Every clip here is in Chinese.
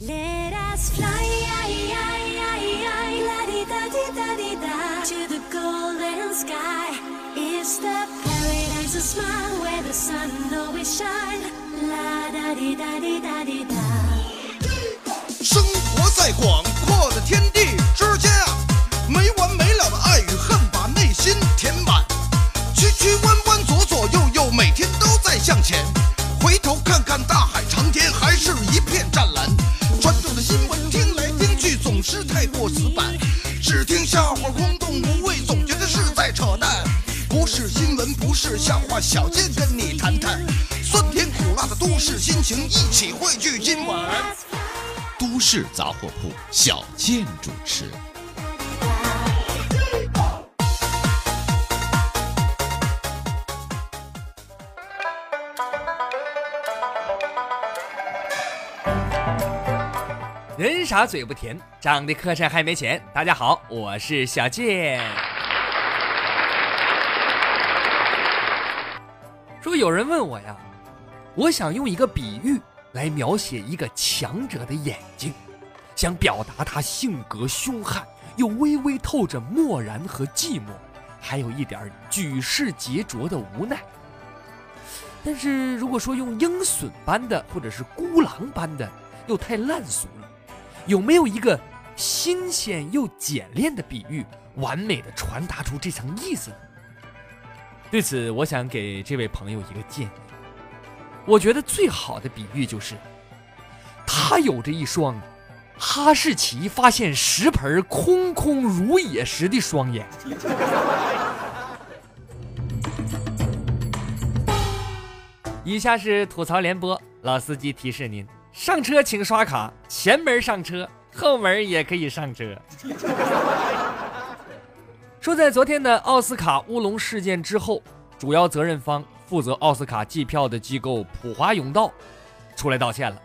Let us fly la-di-da-di-da-di-da, to the golden sky. It's the paradise of smile where the sun always shine. La da di da di da di da. 生活在广 笑话，小贱跟你谈谈酸甜苦辣的都市心情，一起汇聚今晚。都市杂货铺，小贱主持。人傻嘴不甜，长得磕碜还没钱。大家好，我是小健。有人问我呀，我想用一个比喻来描写一个强者的眼睛，想表达他性格凶悍，又微微透着漠然和寂寞，还有一点举世杰浊的无奈。但是如果说用鹰隼般的，或者是孤狼般的，又太烂俗了。有没有一个新鲜又简练的比喻，完美的传达出这层意思呢？对此，我想给这位朋友一个建议。我觉得最好的比喻就是，他有着一双哈士奇发现食盆空空如也时的双眼。以下是吐槽联播，老司机提示您。上车请刷卡，前门上车，后门也可以上车。说在昨天的奥斯卡乌龙事件之后，主要责任方负责奥斯卡计票的机构普华永道出来道歉了。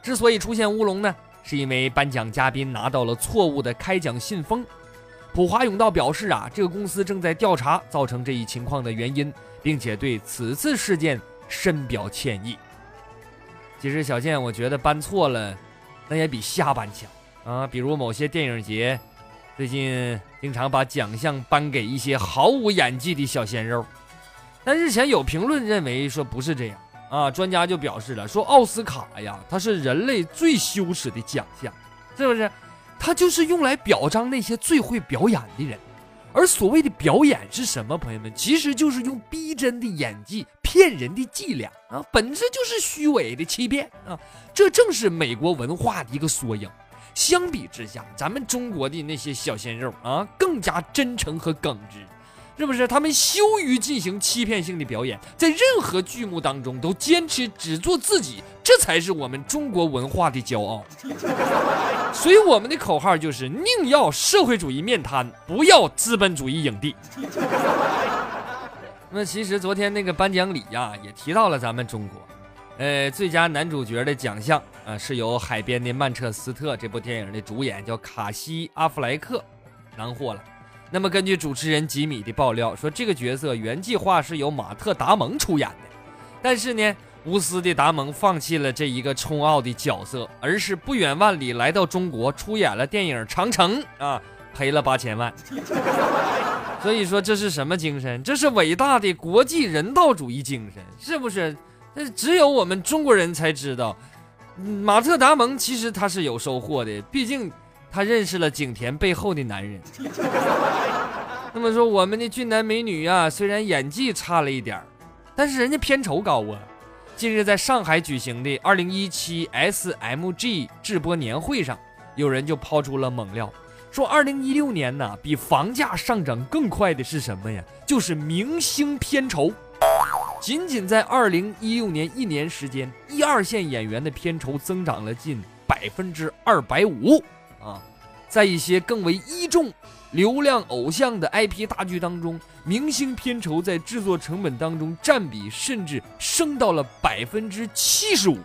之所以出现乌龙呢，是因为颁奖嘉宾拿到了错误的开奖信封。普华永道表示啊，这个公司正在调查造成这一情况的原因，并且对此次事件深表歉意。其实小健，我觉得搬错了，那也比瞎搬强啊。比如某些电影节，最近经常把奖项颁给一些毫无演技的小鲜肉。但日前有评论认为说不是这样啊，专家就表示了说奥斯卡呀，它是人类最羞耻的奖项，是不是？它就是用来表彰那些最会表演的人。而所谓的表演是什么？朋友们，其实就是用逼真的演技骗人的伎俩啊，本质就是虚伪的欺骗啊！这正是美国文化的一个缩影。相比之下，咱们中国的那些小鲜肉啊，更加真诚和耿直。是不是他们羞于进行欺骗性的表演，在任何剧目当中都坚持只做自己，这才是我们中国文化的骄傲。所以我们的口号就是宁要社会主义面瘫，不要资本主义影帝。那其实昨天那个颁奖礼呀，也提到了咱们中国，呃，最佳男主角的奖项啊，是由《海边的曼彻斯特》这部电影的主演叫卡西·阿弗莱克囊获了。那么，根据主持人吉米的爆料说，这个角色原计划是由马特·达蒙出演的，但是呢，无私的达蒙放弃了这一个冲奥的角色，而是不远万里来到中国出演了电影《长城》啊，赔了八千万。所以说，这是什么精神？这是伟大的国际人道主义精神，是不是？那只有我们中国人才知道，马特·达蒙其实他是有收获的，毕竟。他认识了景甜背后的男人。那么说，我们的俊男美女啊，虽然演技差了一点儿，但是人家片酬高啊。近日在上海举行的2017 SMG 直播年会上，有人就抛出了猛料，说2016年呢，比房价上涨更快的是什么呀？就是明星片酬。仅仅在2016年一年时间，一二线演员的片酬增长了近百分之二百五。啊，在一些更为一众流量偶像的 IP 大剧当中，明星片酬在制作成本当中占比甚至升到了百分之七十五。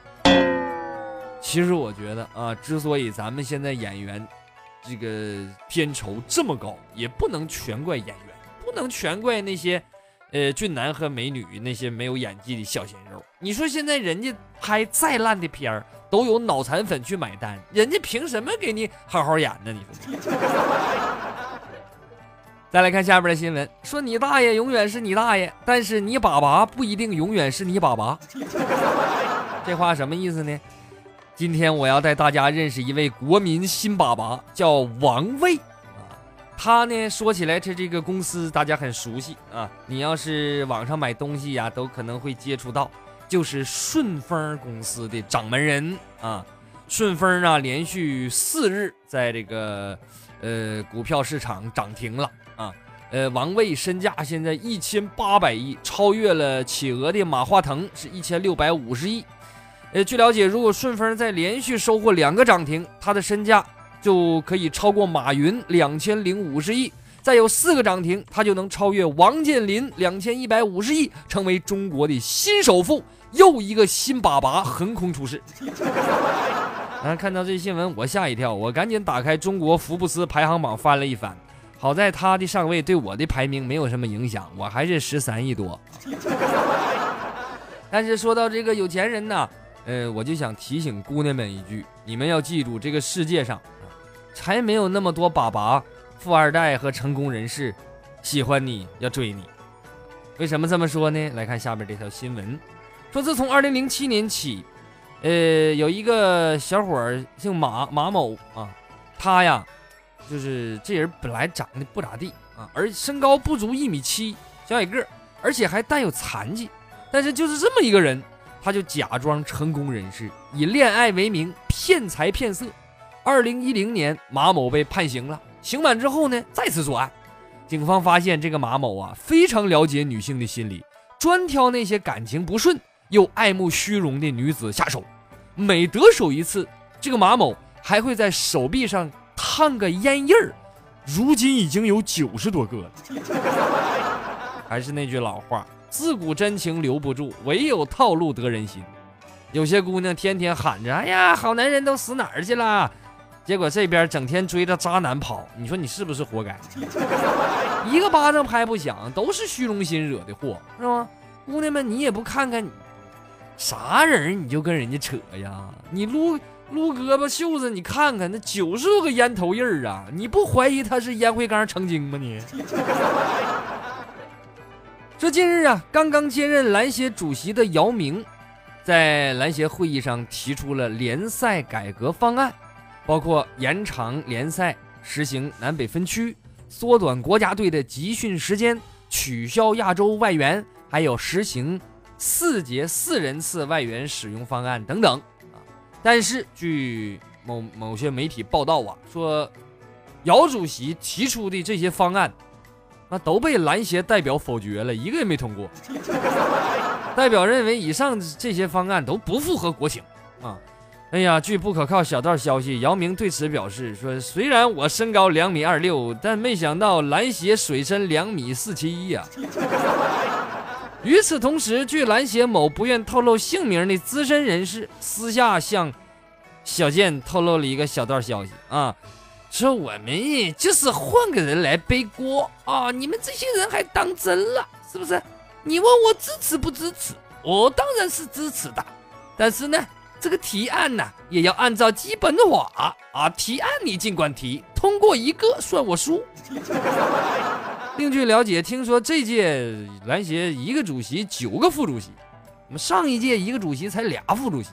其实我觉得啊，之所以咱们现在演员这个片酬这么高，也不能全怪演员，不能全怪那些呃俊男和美女那些没有演技的小鲜肉。你说现在人家拍再烂的片儿都有脑残粉去买单，人家凭什么给你好好演呢？你说？再来看下边的新闻，说你大爷永远是你大爷，但是你粑粑不一定永远是你粑粑。这话什么意思呢？今天我要带大家认识一位国民新粑粑，叫王卫。他呢说起来，他这个公司大家很熟悉啊。你要是网上买东西呀，都可能会接触到，就是顺丰公司的掌门人啊。顺丰啊，连续四日在这个呃股票市场涨停了。啊，呃，王卫身价现在一千八百亿，超越了企鹅的马化腾是一千六百五十亿。呃，据了解，如果顺丰再连续收获两个涨停，他的身价就可以超过马云两千零五十亿；再有四个涨停，他就能超越王健林两千一百五十亿，成为中国的新首富。又一个新粑粑横空出世。啊，看到这新闻，我吓一跳，我赶紧打开中国福布斯排行榜翻了一翻。好在他的上位对我的排名没有什么影响，我还是十三亿多。但是说到这个有钱人呢，呃，我就想提醒姑娘们一句：你们要记住，这个世界上才没有那么多粑粑、富二代和成功人士喜欢你要追你。为什么这么说呢？来看下面这条新闻，说自从二零零七年起，呃，有一个小伙儿姓马马某啊，他呀。就是这人本来长得不咋地啊，而身高不足一米七，小矮个，而且还带有残疾。但是就是这么一个人，他就假装成功人士，以恋爱为名骗财骗色。二零一零年，马某被判刑了，刑满之后呢，再次作案。警方发现这个马某啊，非常了解女性的心理，专挑那些感情不顺又爱慕虚荣的女子下手。每得手一次，这个马某还会在手臂上。烫个烟印儿，如今已经有九十多个了。还是那句老话，自古真情留不住，唯有套路得人心。有些姑娘天天喊着：“哎呀，好男人都死哪儿去了？”结果这边整天追着渣男跑，你说你是不是活该？一个巴掌拍不响，都是虚荣心惹的祸，是吗？姑娘们，你也不看看，啥人你就跟人家扯呀？你撸。撸胳膊袖子，你看看那九十多个烟头印儿啊！你不怀疑他是烟灰缸成精吗？你 说近日啊，刚刚接任篮协主席的姚明，在篮协会议上提出了联赛改革方案，包括延长联赛、实行南北分区、缩短国家队的集训时间、取消亚洲外援，还有实行四节四人次外援使用方案等等啊。但是，据某某些媒体报道啊，说姚主席提出的这些方案，那都被篮协代表否决了，一个也没通过。代表认为以上这些方案都不符合国情啊！哎呀，据不可靠小道消息，姚明对此表示说：“虽然我身高两米二六，但没想到篮协水深两米四七一呀。”与此同时，据篮协某不愿透露姓名的资深人士私下向小健透露了一个小道消息啊，说我们就是换个人来背锅啊，你们这些人还当真了是不是？你问我支持不支持？我当然是支持的，但是呢，这个提案呢也要按照基本法啊，提案你尽管提，通过一个算我输。另据了解，听说这届篮协一个主席九个副主席，我们上一届一个主席才俩副主席，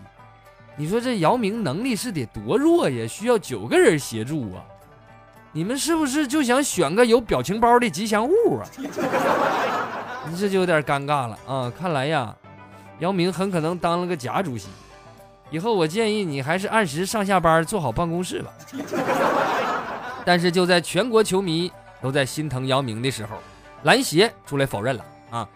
你说这姚明能力是得多弱呀？需要九个人协助啊？你们是不是就想选个有表情包的吉祥物啊？你 这就有点尴尬了啊！看来呀，姚明很可能当了个假主席。以后我建议你还是按时上下班，做好办公室吧。但是就在全国球迷。都在心疼姚明的时候，篮协出来否认了啊！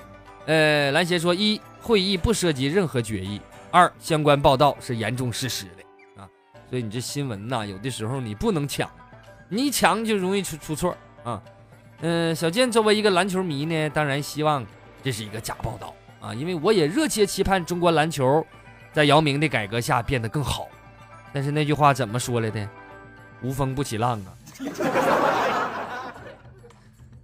呃，篮协说：一，会议不涉及任何决议；二，相关报道是严重失实的啊！所以你这新闻呐，有的时候你不能抢，你一抢就容易出出错啊！嗯，小健作为一个篮球迷呢，当然希望这是一个假报道啊，因为我也热切期盼中国篮球在姚明的改革下变得更好。但是那句话怎么说来的？无风不起浪啊！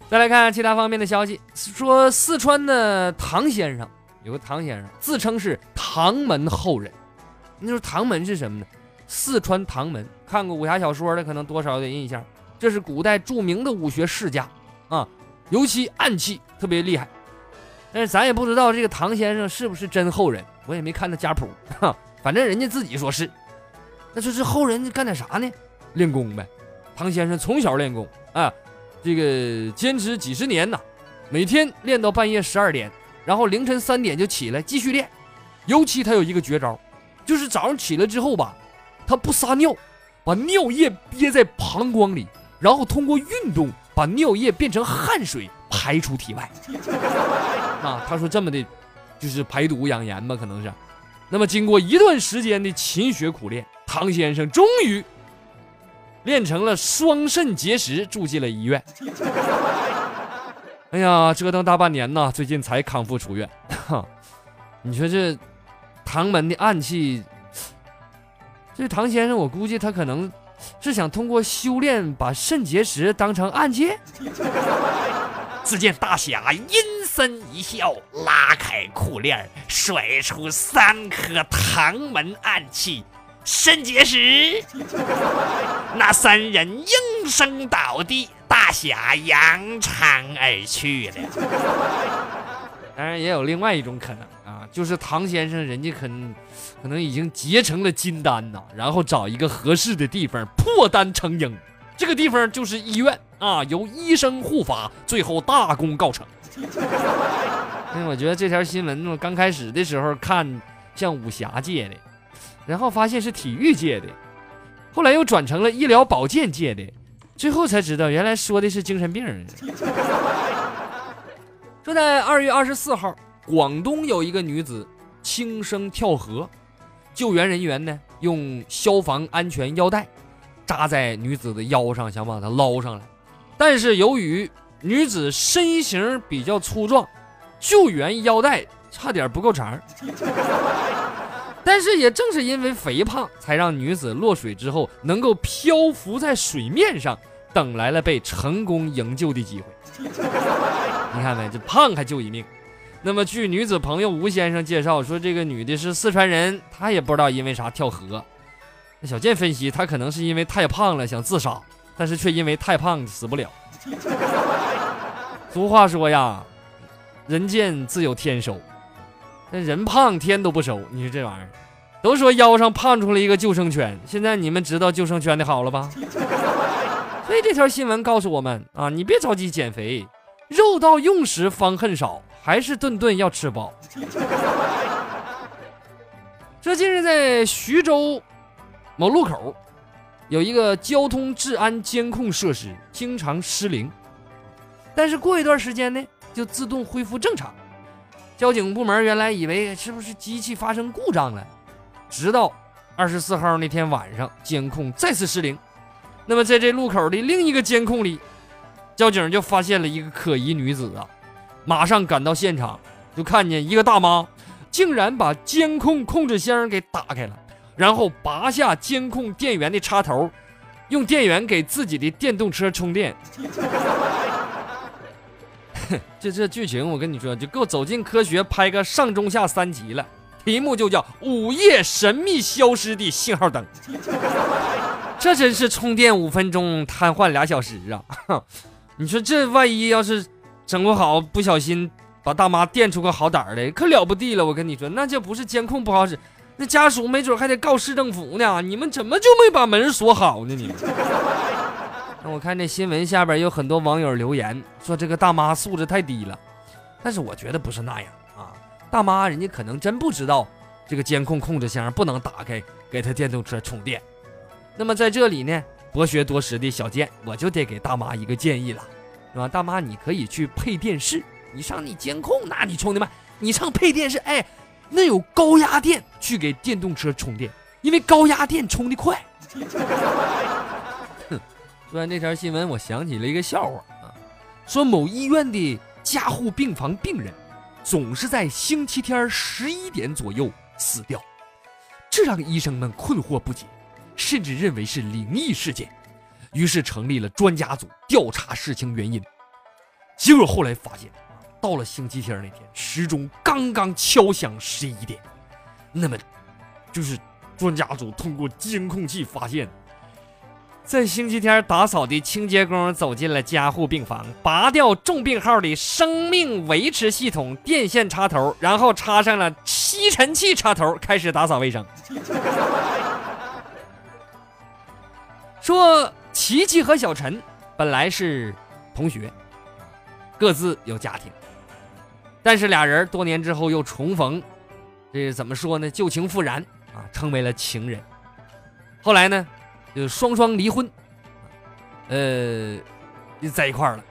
再来看其他方面的消息，说四川的唐先生有个唐先生自称是唐门后人。你说唐门是什么呢？四川唐门，看过武侠小说的可能多少有点印象。这是古代著名的武学世家啊，尤其暗器特别厉害。但是咱也不知道这个唐先生是不是真后人，我也没看他家谱，哈，反正人家自己说是。那说这后人干点啥呢？练功呗。唐先生从小练功啊，这个坚持几十年呐，每天练到半夜十二点，然后凌晨三点就起来继续练。尤其他有一个绝招，就是早上起来之后吧，他不撒尿，把尿液憋在膀胱里，然后通过运动把尿液变成汗水排出体外。啊，他说这么的，就是排毒养颜吧，可能是。那么经过一段时间的勤学苦练，唐先生终于练成了双肾结石，住进了医院。哎呀，折腾大半年呐，最近才康复出院。哈，你说这唐门的暗器，这唐先生，我估计他可能是想通过修炼把肾结石当成暗器。只见大侠阴森一笑，拉开裤链，甩出三颗唐门暗器，肾结石。那三人应声倒地，大侠扬长而去了。当然，也有另外一种可能啊，就是唐先生人家可能可能已经结成了金丹呐，然后找一个合适的地方破丹成婴。这个地方就是医院啊，由医生护法，最后大功告成。因为我觉得这条新闻我刚开始的时候看像武侠界的，然后发现是体育界的，后来又转成了医疗保健界的，最后才知道原来说的是精神病。说在二月二十四号，广东有一个女子轻生跳河，救援人员呢用消防安全腰带。扎在女子的腰上，想把她捞上来，但是由于女子身形比较粗壮，救援腰带差点不够长。但是也正是因为肥胖，才让女子落水之后能够漂浮在水面上，等来了被成功营救的机会。你看没，这胖还救一命。那么据女子朋友吴先生介绍说，这个女的是四川人，她也不知道因为啥跳河。小健分析，他可能是因为太胖了想自杀，但是却因为太胖死不了。俗话说呀，人贱自有天收，那人胖天都不收。你说这玩意儿，都说腰上胖出了一个救生圈，现在你们知道救生圈的好了吧？所以这条新闻告诉我们啊，你别着急减肥，肉到用时方恨少，还是顿顿要吃饱。这近日在徐州。某路口有一个交通治安监控设施，经常失灵，但是过一段时间呢，就自动恢复正常。交警部门原来以为是不是机器发生故障了，直到二十四号那天晚上，监控再次失灵。那么在这路口的另一个监控里，交警就发现了一个可疑女子啊，马上赶到现场，就看见一个大妈竟然把监控控制箱给打开了。然后拔下监控电源的插头，用电源给自己的电动车充电。这这剧情我跟你说，就够走进科学拍个上中下三集了。题目就叫《午夜神秘消失的信号灯》。这真是充电五分钟瘫痪俩小时啊！你说这万一要是整不好，不小心把大妈电出个好歹来，可了不地了。我跟你说，那就不是监控不好使。那家属没准还得告市政府呢，你们怎么就没把门锁好呢？你们？那我看这新闻下边有很多网友留言说这个大妈素质太低了，但是我觉得不是那样啊，大妈人家可能真不知道这个监控控制箱不能打开给她电动车充电。那么在这里呢，博学多识的小健我就得给大妈一个建议了，是吧？大妈你可以去配电室，你上你监控那你充的慢，你上配电室，哎。那有高压电去给电动车充电，因为高压电充的快。说完这条新闻，我想起了一个笑话啊，说某医院的加护病房病人总是在星期天十一点左右死掉，这让医生们困惑不解，甚至认为是灵异事件，于是成立了专家组调查事情原因。结果后来发现，到了星期天那天，时钟刚刚敲响十一点，那么就是专家组通过监控器发现，在星期天打扫的清洁工走进了加护病房，拔掉重病号的生命维持系统电线插头，然后插上了吸尘器插头，开始打扫卫生。说琪琪和小陈本来是同学，各自有家庭，但是俩人多年之后又重逢，这怎么说呢？旧情复燃啊，成为了情人。后来呢，就双双离婚，呃，就在一块儿了。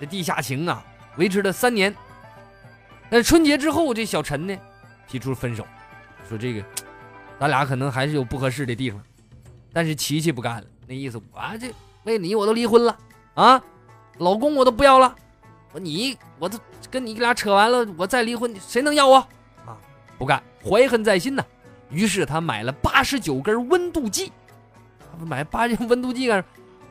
这地下情啊，维持了三年。那春节之后，这小陈呢，提出分手，说这个咱俩可能还是有不合适的地方。但是琪琪不干了，那意思我这为你我都离婚了啊，老公我都不要了，我你我都跟你俩扯完了，我再离婚谁能要我啊？不干，怀恨在心呐。于是他买了八十九根温度计，买八十温度计干？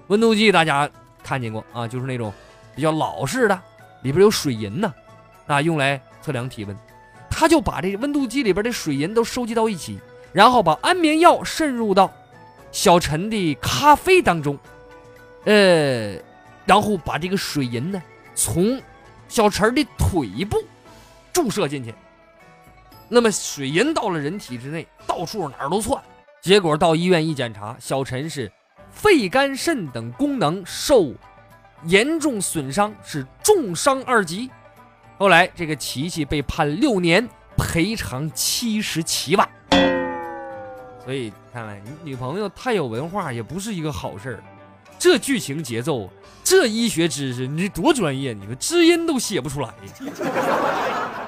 温度计大家看见过啊？就是那种比较老式的，里边有水银呐，啊，用来测量体温。他就把这温度计里边的水银都收集到一起，然后把安眠药渗入到。小陈的咖啡当中，呃，然后把这个水银呢从小陈的腿部注射进去，那么水银到了人体之内，到处哪儿都窜。结果到医院一检查，小陈是肺、肝、肾等功能受严重损伤，是重伤二级。后来这个琪琪被判六年，赔偿七十七万。所以看来你女朋友太有文化也不是一个好事儿。这剧情节奏，这医学知识，你多专业！你们知音都写不出来呀。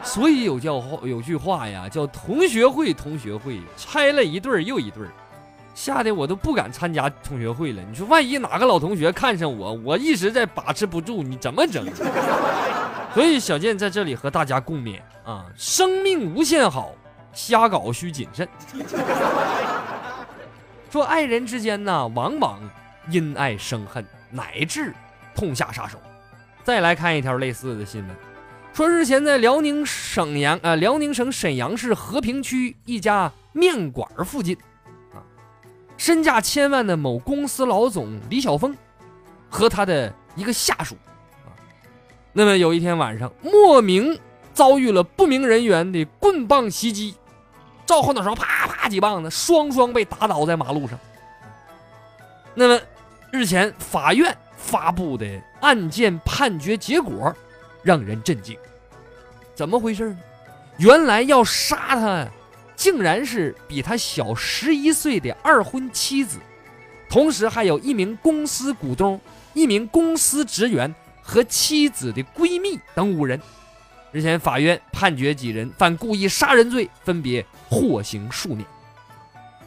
所以有叫有句话呀，叫“同学会，同学会，拆了一对儿又一对儿”，吓得我都不敢参加同学会了。你说万一哪个老同学看上我，我一时在把持不住，你怎么整？所以小健在这里和大家共勉啊，生命无限好。瞎搞需谨慎。说爱人之间呢，往往因爱生恨，乃至痛下杀手。再来看一条类似的新闻，说日前在辽宁省阳呃辽宁省沈阳市和平区一家面馆附近，啊，身价千万的某公司老总李晓峰和他的一个下属，啊，那么有一天晚上莫名遭遇了不明人员的棍棒袭击。照后脑勺啪啪几棒子，双双被打倒在马路上。那么，日前法院发布的案件判决结果让人震惊。怎么回事呢？原来要杀他，竟然是比他小十一岁的二婚妻子，同时还有一名公司股东、一名公司职员和妻子的闺蜜等五人。日前，法院判决几人犯故意杀人罪，分别获刑数年。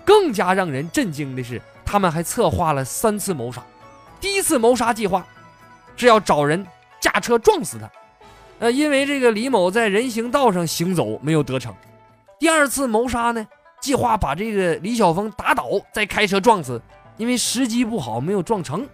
更加让人震惊的是，他们还策划了三次谋杀。第一次谋杀计划是要找人驾车撞死他，呃，因为这个李某在人行道上行走没有得逞。第二次谋杀呢，计划把这个李晓峰打倒，再开车撞死，因为时机不好没有撞成。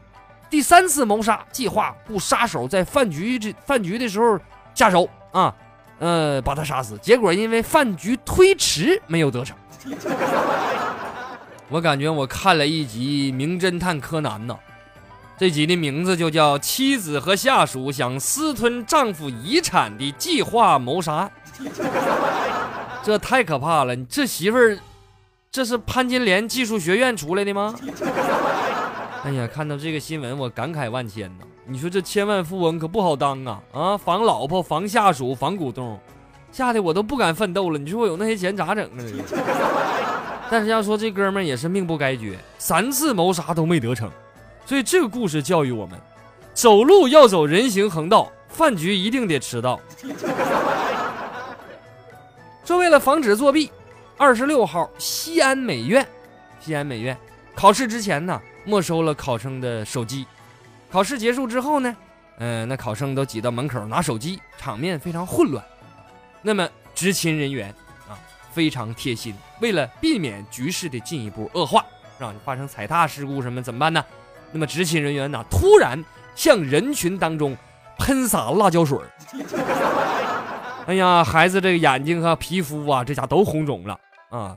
第三次谋杀计划，雇杀手在饭局这饭局的时候下手。啊，呃，把他杀死，结果因为饭局推迟没有得逞。我感觉我看了一集《名侦探柯南》呢，这集的名字就叫《妻子和下属想私吞丈夫遗产的计划谋杀案》。这太可怕了！你这媳妇儿，这是潘金莲技术学院出来的吗？哎呀，看到这个新闻，我感慨万千呐。你说这千万富翁可不好当啊！啊，防老婆，防下属，防股东，吓得我都不敢奋斗了。你说我有那些钱咋整啊？但是要说这哥们儿也是命不该绝，三次谋杀都没得逞。所以这个故事教育我们：走路要走人行横道，饭局一定得迟到。说为了防止作弊，二十六号西安美院，西安美院考试之前呢，没收了考生的手机。考试结束之后呢，嗯，那考生都挤到门口拿手机，场面非常混乱。那么执勤人员啊非常贴心，为了避免局势的进一步恶化，让你发生踩踏事故什么怎么办呢？那么执勤人员呢突然向人群当中喷洒辣椒水儿。哎呀，孩子这个眼睛和皮肤啊，这家都红肿了啊！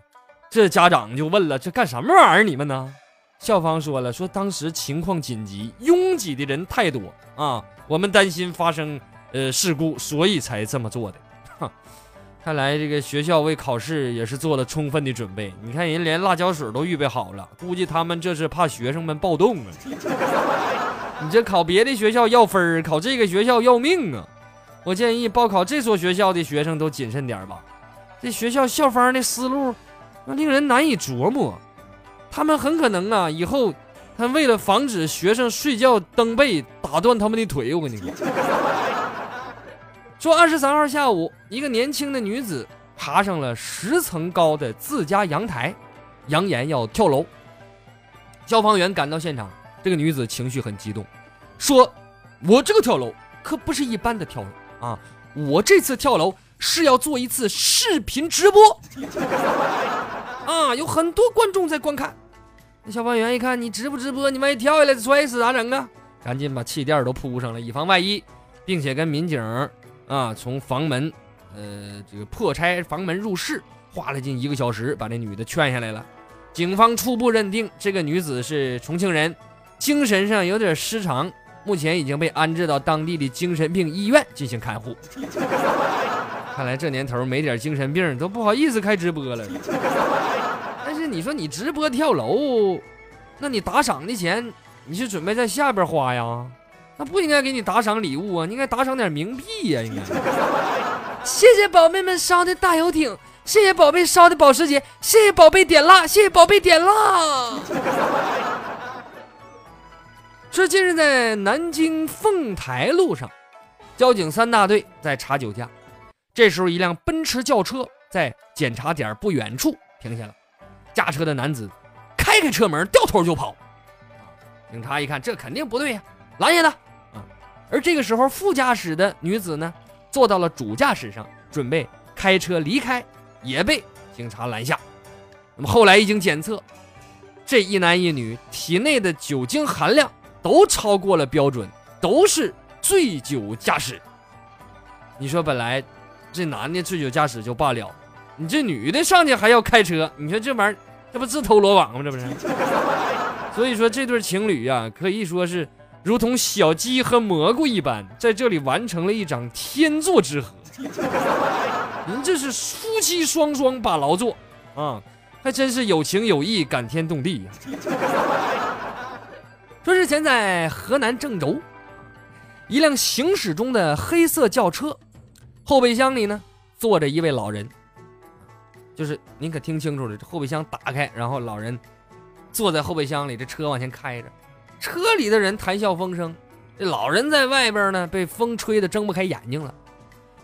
这家长就问了：这干什么玩意儿？你们呢？校方说了，说当时情况紧急，拥挤的人太多啊，我们担心发生呃事故，所以才这么做的。看来这个学校为考试也是做了充分的准备。你看人连辣椒水都预备好了，估计他们这是怕学生们暴动啊。你这考别的学校要分儿，考这个学校要命啊！我建议报考这所学校的学生都谨慎点吧。这学校校方的思路，那令人难以琢磨。他们很可能啊，以后他为了防止学生睡觉蹬被打断他们的腿，我跟你说。说二十三号下午，一个年轻的女子爬上了十层高的自家阳台，扬言要跳楼。消防员赶到现场，这个女子情绪很激动，说：“我这个跳楼可不是一般的跳楼啊，我这次跳楼是要做一次视频直播。”啊，有很多观众在观看。那消防员一看你直不直播，你万一跳下来摔死咋整啊？赶紧把气垫都铺上了，以防万一，并且跟民警啊从房门，呃，这个破拆房门入室，花了近一个小时，把这女的劝下来了。警方初步认定这个女子是重庆人，精神上有点失常，目前已经被安置到当地的精神病医院进行看护。看来这年头没点精神病都不好意思开直播了。但是你说你直播跳楼，那你打赏的钱你是准备在下边花呀？那不应该给你打赏礼物啊，你应该打赏点冥币呀，应该。谢谢宝贝们烧的大游艇，谢谢宝贝烧的保时捷，谢谢宝贝点蜡，谢谢宝贝点蜡。说近日在南京凤台路上，交警三大队在查酒驾。这时候，一辆奔驰轿车在检查点不远处停下了，驾车的男子开开车门，掉头就跑。警察一看，这肯定不对呀，拦下他。而这个时候，副驾驶的女子呢，坐到了主驾驶上，准备开车离开，也被警察拦下。那么后来一经检测，这一男一女体内的酒精含量都超过了标准，都是醉酒驾驶。你说本来。这男的醉酒驾驶就罢了，你这女的上去还要开车，你说这玩意儿，这不自投罗网吗？这不是？所以说这对情侣呀，可以说是如同小鸡和蘑菇一般，在这里完成了一场天作之合。您这是夫妻双双把劳作啊，还真是有情有义，感天动地呀。说日前在河南郑州，一辆行驶中的黑色轿车。后备箱里呢，坐着一位老人，就是您可听清楚了，这后备箱打开，然后老人坐在后备箱里，这车往前开着，车里的人谈笑风生，这老人在外边呢，被风吹得睁不开眼睛了。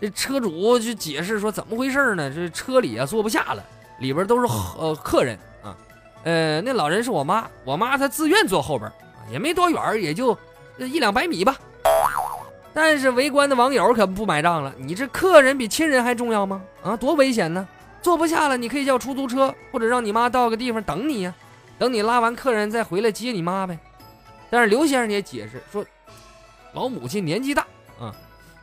这车主就解释说，怎么回事呢？这车里啊坐不下了，里边都是呃客人啊，呃，那老人是我妈，我妈她自愿坐后边，也没多远，也就一两百米吧。但是围观的网友可不买账了，你这客人比亲人还重要吗？啊，多危险呢！坐不下了，你可以叫出租车，或者让你妈到个地方等你呀，等你拉完客人再回来接你妈呗。但是刘先生也解释说，老母亲年纪大啊，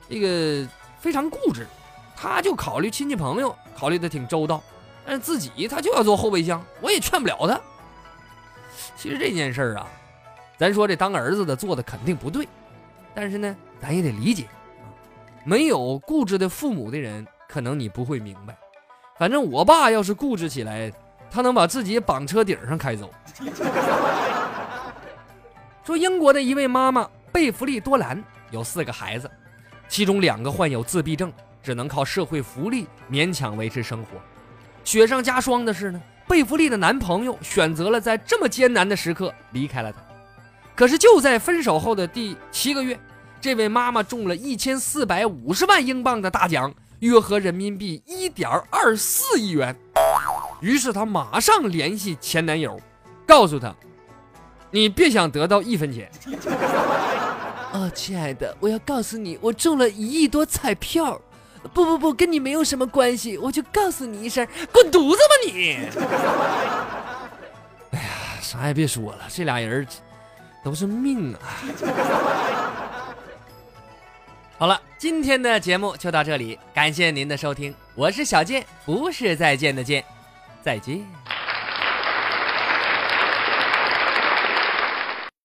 这个非常固执，他就考虑亲戚朋友，考虑的挺周到，但是自己他就要坐后备箱，我也劝不了他。其实这件事儿啊，咱说这当儿子的做的肯定不对，但是呢。咱也得理解啊，没有固执的父母的人，可能你不会明白。反正我爸要是固执起来，他能把自己绑车顶上开走。说英国的一位妈妈贝弗利多兰有四个孩子，其中两个患有自闭症，只能靠社会福利勉强维持生活。雪上加霜的是呢，贝弗利的男朋友选择了在这么艰难的时刻离开了她。可是就在分手后的第七个月。这位妈妈中了一千四百五十万英镑的大奖，约合人民币一点二四亿元。于是她马上联系前男友，告诉他：“你别想得到一分钱。”哦，亲爱的，我要告诉你，我中了一亿多彩票。不不不，跟你没有什么关系，我就告诉你一声，滚犊子吧你！哎呀，啥也别说了，这俩人都是命啊。好了，今天的节目就到这里，感谢您的收听，我是小健，不是再见的见，再见。